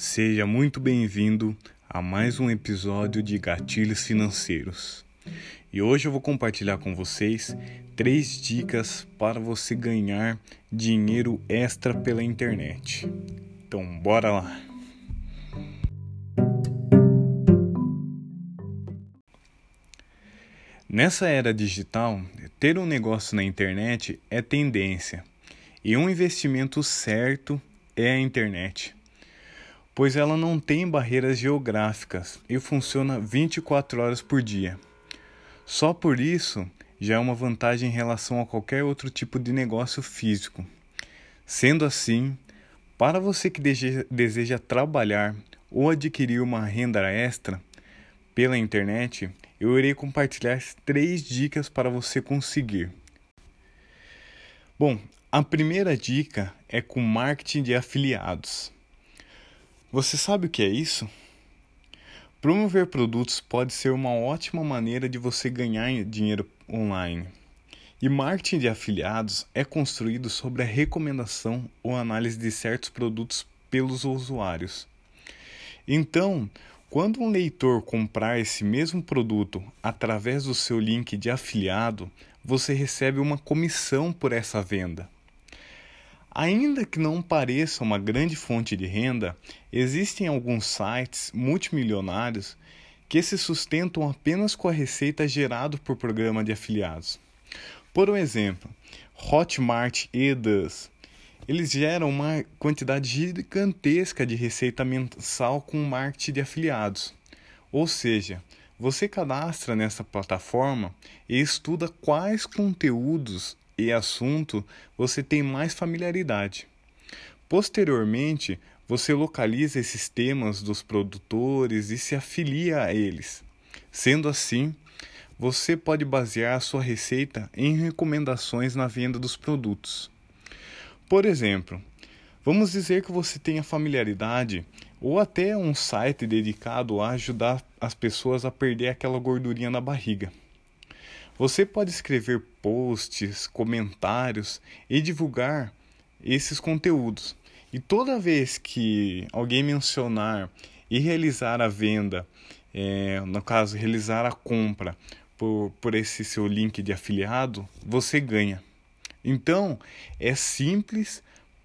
Seja muito bem-vindo a mais um episódio de Gatilhos Financeiros. E hoje eu vou compartilhar com vocês três dicas para você ganhar dinheiro extra pela internet. Então, bora lá! Nessa era digital, ter um negócio na internet é tendência e um investimento certo é a internet pois ela não tem barreiras geográficas e funciona 24 horas por dia. Só por isso já é uma vantagem em relação a qualquer outro tipo de negócio físico. Sendo assim, para você que deseja trabalhar ou adquirir uma renda extra pela internet, eu irei compartilhar três dicas para você conseguir. Bom, a primeira dica é com marketing de afiliados. Você sabe o que é isso? Promover produtos pode ser uma ótima maneira de você ganhar dinheiro online. E marketing de afiliados é construído sobre a recomendação ou análise de certos produtos pelos usuários. Então, quando um leitor comprar esse mesmo produto através do seu link de afiliado, você recebe uma comissão por essa venda. Ainda que não pareça uma grande fonte de renda, existem alguns sites multimilionários que se sustentam apenas com a receita gerada por programa de afiliados. Por um exemplo, Hotmart e Das. Eles geram uma quantidade gigantesca de receita mensal com marketing de afiliados. Ou seja, você cadastra nessa plataforma e estuda quais conteúdos e assunto você tem mais familiaridade. Posteriormente, você localiza esses temas dos produtores e se afilia a eles. Sendo assim, você pode basear a sua receita em recomendações na venda dos produtos. Por exemplo, vamos dizer que você tenha familiaridade ou até um site dedicado a ajudar as pessoas a perder aquela gordurinha na barriga. Você pode escrever posts, comentários e divulgar esses conteúdos. E toda vez que alguém mencionar e realizar a venda, é, no caso, realizar a compra por, por esse seu link de afiliado, você ganha. Então, é simples,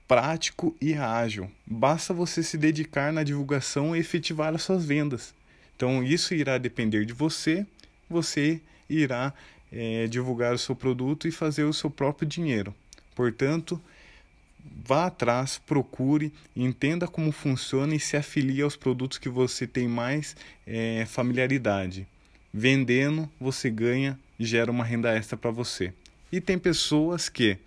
prático e ágil. Basta você se dedicar na divulgação e efetivar as suas vendas. Então, isso irá depender de você, você irá é, divulgar o seu produto e fazer o seu próprio dinheiro. Portanto, vá atrás, procure, entenda como funciona e se afilie aos produtos que você tem mais é, familiaridade. Vendendo, você ganha gera uma renda extra para você. E tem pessoas que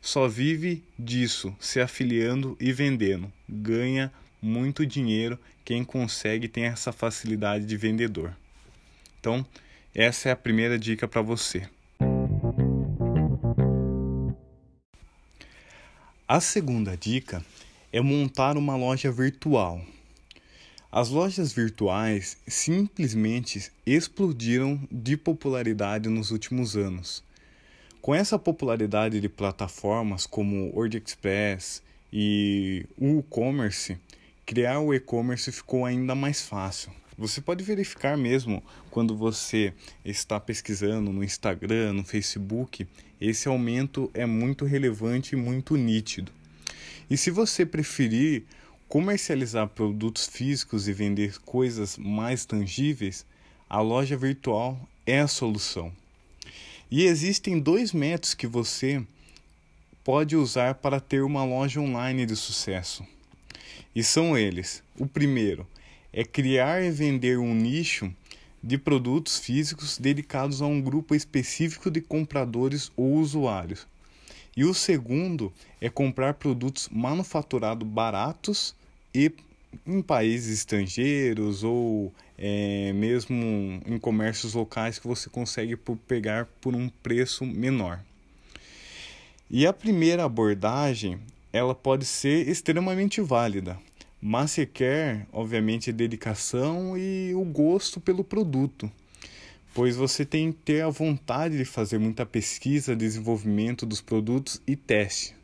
só vive disso, se afiliando e vendendo. Ganha muito dinheiro quem consegue tem essa facilidade de vendedor. Então, essa é a primeira dica para você. A segunda dica é montar uma loja virtual. As lojas virtuais simplesmente explodiram de popularidade nos últimos anos. Com essa popularidade de plataformas como WordExpress e o e-commerce, criar o e-commerce ficou ainda mais fácil. Você pode verificar mesmo quando você está pesquisando no Instagram, no Facebook, esse aumento é muito relevante e muito nítido. E se você preferir comercializar produtos físicos e vender coisas mais tangíveis, a loja virtual é a solução. E existem dois métodos que você pode usar para ter uma loja online de sucesso. E são eles: o primeiro é criar e vender um nicho de produtos físicos dedicados a um grupo específico de compradores ou usuários. E o segundo é comprar produtos manufaturados baratos e em países estrangeiros ou é, mesmo em comércios locais que você consegue pegar por um preço menor. E a primeira abordagem ela pode ser extremamente válida, mas requer, obviamente, dedicação e o gosto pelo produto, pois você tem que ter a vontade de fazer muita pesquisa, desenvolvimento dos produtos e teste.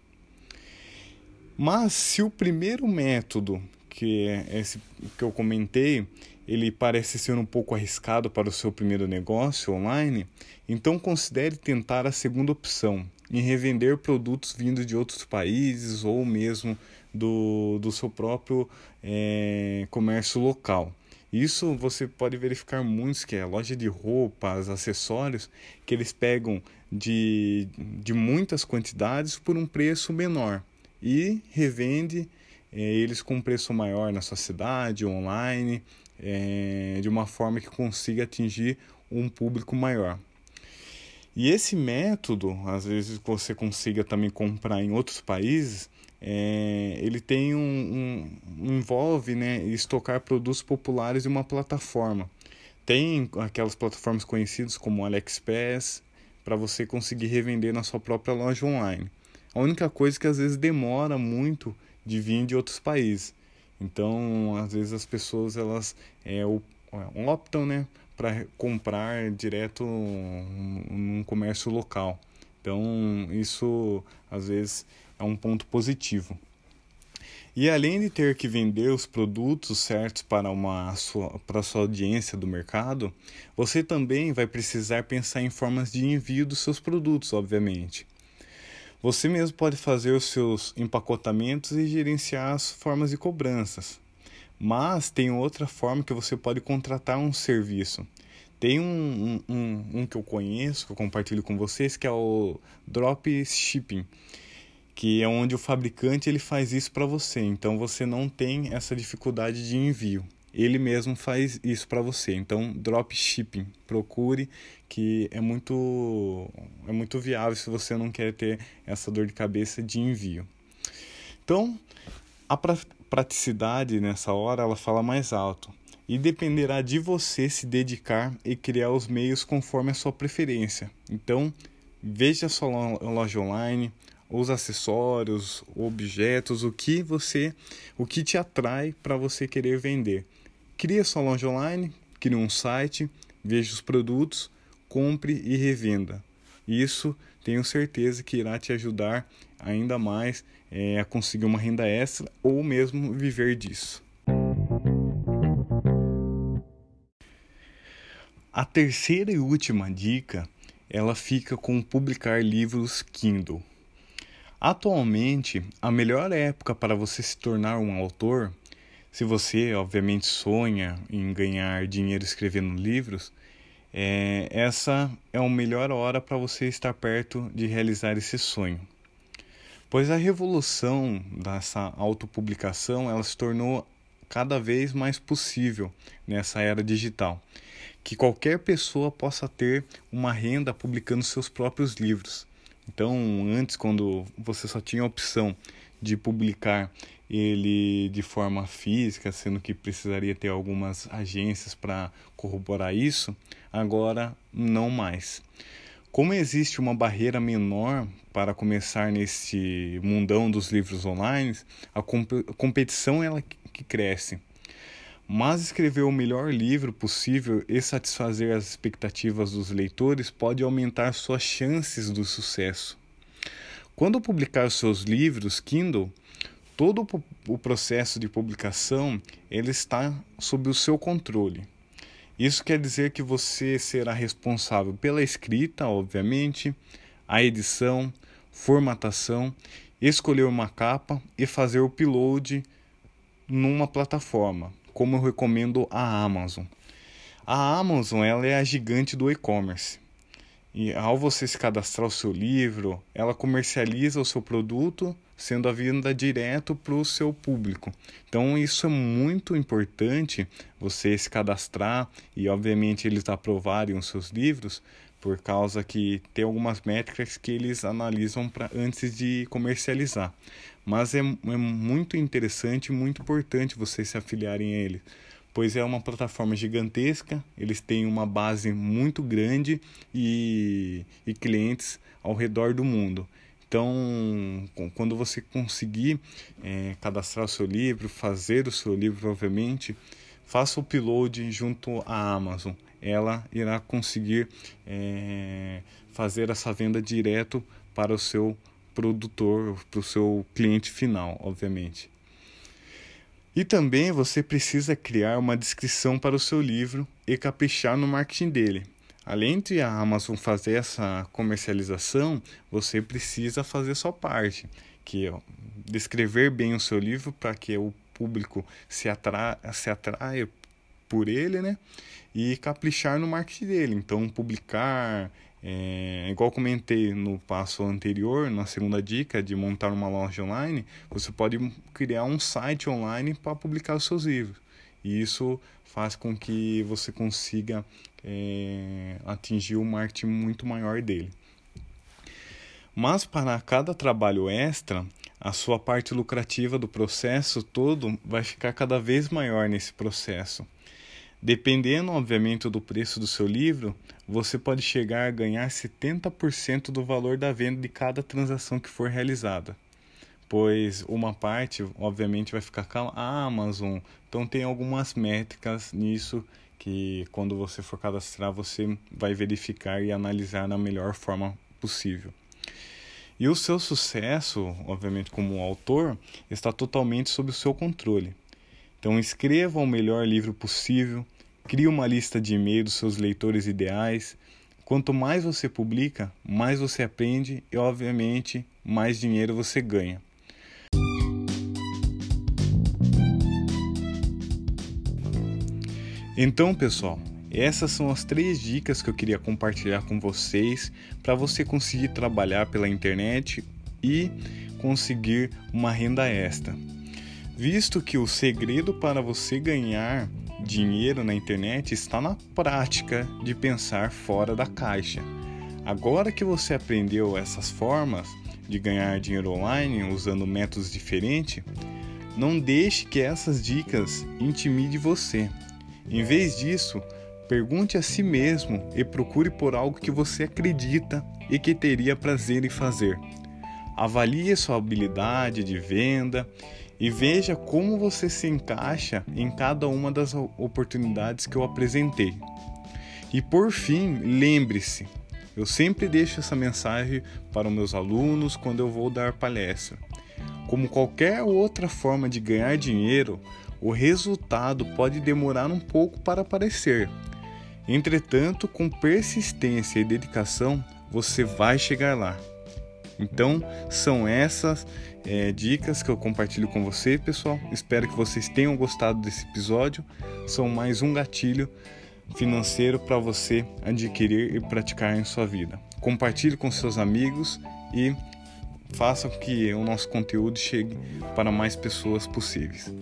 Mas se o primeiro método, que esse que eu comentei, ele parece ser um pouco arriscado para o seu primeiro negócio online, então considere tentar a segunda opção, em revender produtos vindos de outros países ou mesmo do, do seu próprio é, comércio local. Isso você pode verificar muitos que é loja de roupas, acessórios, que eles pegam de, de muitas quantidades por um preço menor e revende é, eles com um preço maior na sua cidade, online, é, de uma forma que consiga atingir um público maior. E esse método, às vezes você consiga também comprar em outros países, é, ele tem um, um, envolve né, estocar produtos populares em uma plataforma. Tem aquelas plataformas conhecidas como AliExpress para você conseguir revender na sua própria loja online. A única coisa que às vezes demora muito de vir de outros países. Então, às vezes as pessoas elas é, optam, né, para comprar direto num comércio local. Então, isso às vezes é um ponto positivo. E além de ter que vender os produtos certos para, uma sua, para sua audiência do mercado, você também vai precisar pensar em formas de envio dos seus produtos, obviamente. Você mesmo pode fazer os seus empacotamentos e gerenciar as formas de cobranças. Mas tem outra forma que você pode contratar um serviço. Tem um, um, um, que eu conheço, que eu compartilho com vocês, que é o Drop Shipping, que é onde o fabricante ele faz isso para você. Então você não tem essa dificuldade de envio ele mesmo faz isso para você. Então, drop shipping, procure que é muito é muito viável se você não quer ter essa dor de cabeça de envio. Então, a praticidade nessa hora ela fala mais alto e dependerá de você se dedicar e criar os meios conforme a sua preferência. Então, veja a sua loja online, os acessórios, objetos, o que você, o que te atrai para você querer vender. Crie sua loja online, crie um site, veja os produtos, compre e revenda. Isso tenho certeza que irá te ajudar ainda mais é, a conseguir uma renda extra ou mesmo viver disso. A terceira e última dica, ela fica com publicar livros Kindle. Atualmente, a melhor época para você se tornar um autor se você, obviamente, sonha em ganhar dinheiro escrevendo livros, é, essa é a melhor hora para você estar perto de realizar esse sonho. Pois a revolução dessa autopublicação ela se tornou cada vez mais possível nessa era digital. Que qualquer pessoa possa ter uma renda publicando seus próprios livros. Então, antes, quando você só tinha a opção de publicar ele de forma física, sendo que precisaria ter algumas agências para corroborar isso, agora não mais. Como existe uma barreira menor para começar nesse mundão dos livros online, a competição é ela que cresce. Mas escrever o melhor livro possível e satisfazer as expectativas dos leitores pode aumentar suas chances do sucesso. Quando publicar seus livros Kindle, todo o processo de publicação ele está sob o seu controle. Isso quer dizer que você será responsável pela escrita, obviamente, a edição, formatação, escolher uma capa e fazer o upload numa plataforma, como eu recomendo a Amazon. A Amazon ela é a gigante do e-commerce. E ao você se cadastrar o seu livro, ela comercializa o seu produto, sendo a venda direto para o seu público. Então isso é muito importante você se cadastrar e obviamente eles aprovarem os seus livros, por causa que tem algumas métricas que eles analisam para antes de comercializar. Mas é, é muito interessante, muito importante vocês se afiliarem a ele pois é uma plataforma gigantesca, eles têm uma base muito grande e, e clientes ao redor do mundo. Então, quando você conseguir é, cadastrar o seu livro, fazer o seu livro, obviamente, faça o upload junto à Amazon. Ela irá conseguir é, fazer essa venda direto para o seu produtor, para o seu cliente final, obviamente. E também você precisa criar uma descrição para o seu livro e caprichar no marketing dele. Além de a Amazon fazer essa comercialização, você precisa fazer sua parte, que é descrever bem o seu livro para que o público se, atra se atraia por ele, né? E caprichar no marketing dele. Então, publicar, é, igual comentei no passo anterior, na segunda dica de montar uma loja online, você pode criar um site online para publicar os seus livros. E isso faz com que você consiga é, atingir um marketing muito maior dele. Mas para cada trabalho extra, a sua parte lucrativa do processo todo vai ficar cada vez maior nesse processo. Dependendo, obviamente, do preço do seu livro, você pode chegar a ganhar 70% do valor da venda de cada transação que for realizada. Pois uma parte, obviamente, vai ficar com a Amazon. Então, tem algumas métricas nisso que, quando você for cadastrar, você vai verificar e analisar da melhor forma possível. E o seu sucesso, obviamente, como autor, está totalmente sob o seu controle. Então escreva o melhor livro possível, crie uma lista de e-mail dos seus leitores ideais. Quanto mais você publica, mais você aprende e, obviamente, mais dinheiro você ganha. Então, pessoal, essas são as três dicas que eu queria compartilhar com vocês para você conseguir trabalhar pela internet e conseguir uma renda extra visto que o segredo para você ganhar dinheiro na internet está na prática de pensar fora da caixa. Agora que você aprendeu essas formas de ganhar dinheiro online usando métodos diferentes, não deixe que essas dicas intimide você. Em vez disso, pergunte a si mesmo e procure por algo que você acredita e que teria prazer em fazer. Avalie sua habilidade de venda e veja como você se encaixa em cada uma das oportunidades que eu apresentei. E por fim, lembre-se, eu sempre deixo essa mensagem para os meus alunos quando eu vou dar palestra. Como qualquer outra forma de ganhar dinheiro, o resultado pode demorar um pouco para aparecer. Entretanto, com persistência e dedicação, você vai chegar lá. Então, são essas é, dicas que eu compartilho com você, pessoal. Espero que vocês tenham gostado desse episódio. São mais um gatilho financeiro para você adquirir e praticar em sua vida. Compartilhe com seus amigos e faça que o nosso conteúdo chegue para mais pessoas possíveis.